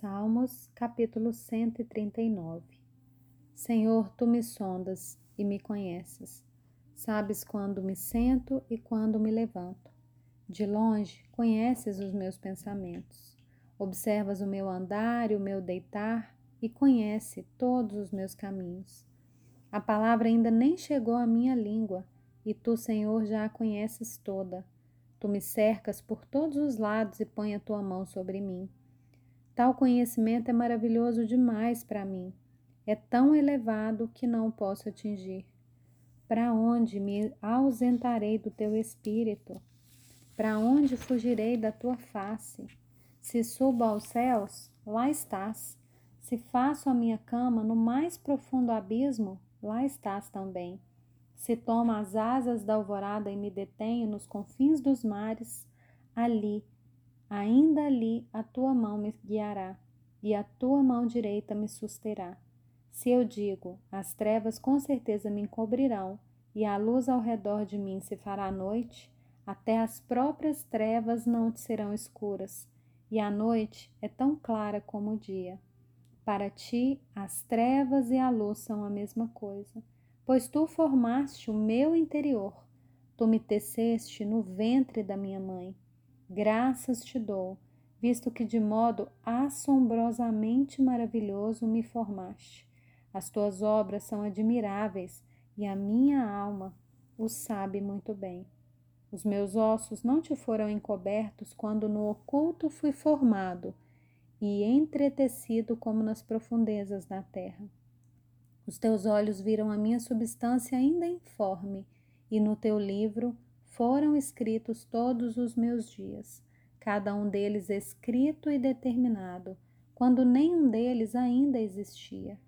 Salmos, capítulo 139 Senhor, tu me sondas e me conheces. Sabes quando me sento e quando me levanto. De longe, conheces os meus pensamentos. Observas o meu andar e o meu deitar e conhece todos os meus caminhos. A palavra ainda nem chegou à minha língua e tu, Senhor, já a conheces toda. Tu me cercas por todos os lados e põe a tua mão sobre mim. Tal conhecimento é maravilhoso demais para mim. É tão elevado que não posso atingir. Para onde me ausentarei do teu espírito? Para onde fugirei da tua face? Se subo aos céus, lá estás. Se faço a minha cama no mais profundo abismo, lá estás também. Se tomo as asas da alvorada e me detenho nos confins dos mares, ali ainda ali a tua mão me guiará e a tua mão direita me susterá. Se eu digo, as trevas com certeza me encobrirão e a luz ao redor de mim se fará noite, até as próprias trevas não te serão escuras, e a noite é tão clara como o dia. Para ti, as trevas e a luz são a mesma coisa, pois tu formaste o meu interior, tu me teceste no ventre da minha mãe. Graças te dou, visto que de modo assombrosamente maravilhoso me formaste. As tuas obras são admiráveis e a minha alma o sabe muito bem. Os meus ossos não te foram encobertos quando no oculto fui formado e entretecido como nas profundezas da terra. Os teus olhos viram a minha substância ainda informe, e no teu livro foram escritos todos os meus dias, cada um deles escrito e determinado, quando nenhum deles ainda existia.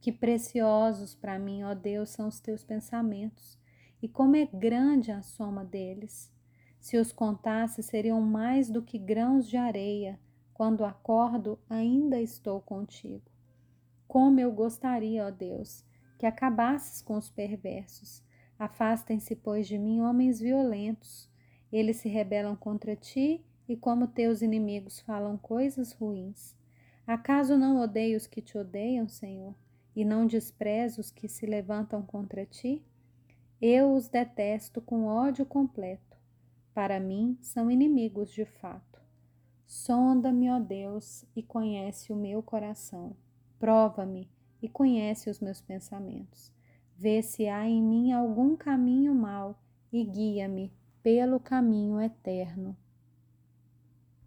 Que preciosos para mim, ó Deus, são os teus pensamentos, e como é grande a soma deles. Se os contasse, seriam mais do que grãos de areia. Quando acordo, ainda estou contigo. Como eu gostaria, ó Deus, que acabasses com os perversos Afastem-se, pois, de mim homens violentos. Eles se rebelam contra ti e, como teus inimigos, falam coisas ruins. Acaso não odeio os que te odeiam, Senhor, e não desprezo os que se levantam contra ti? Eu os detesto com ódio completo. Para mim, são inimigos de fato. Sonda-me, ó Deus, e conhece o meu coração. Prova-me e conhece os meus pensamentos Vê se há em mim algum caminho mau e guia-me pelo caminho eterno.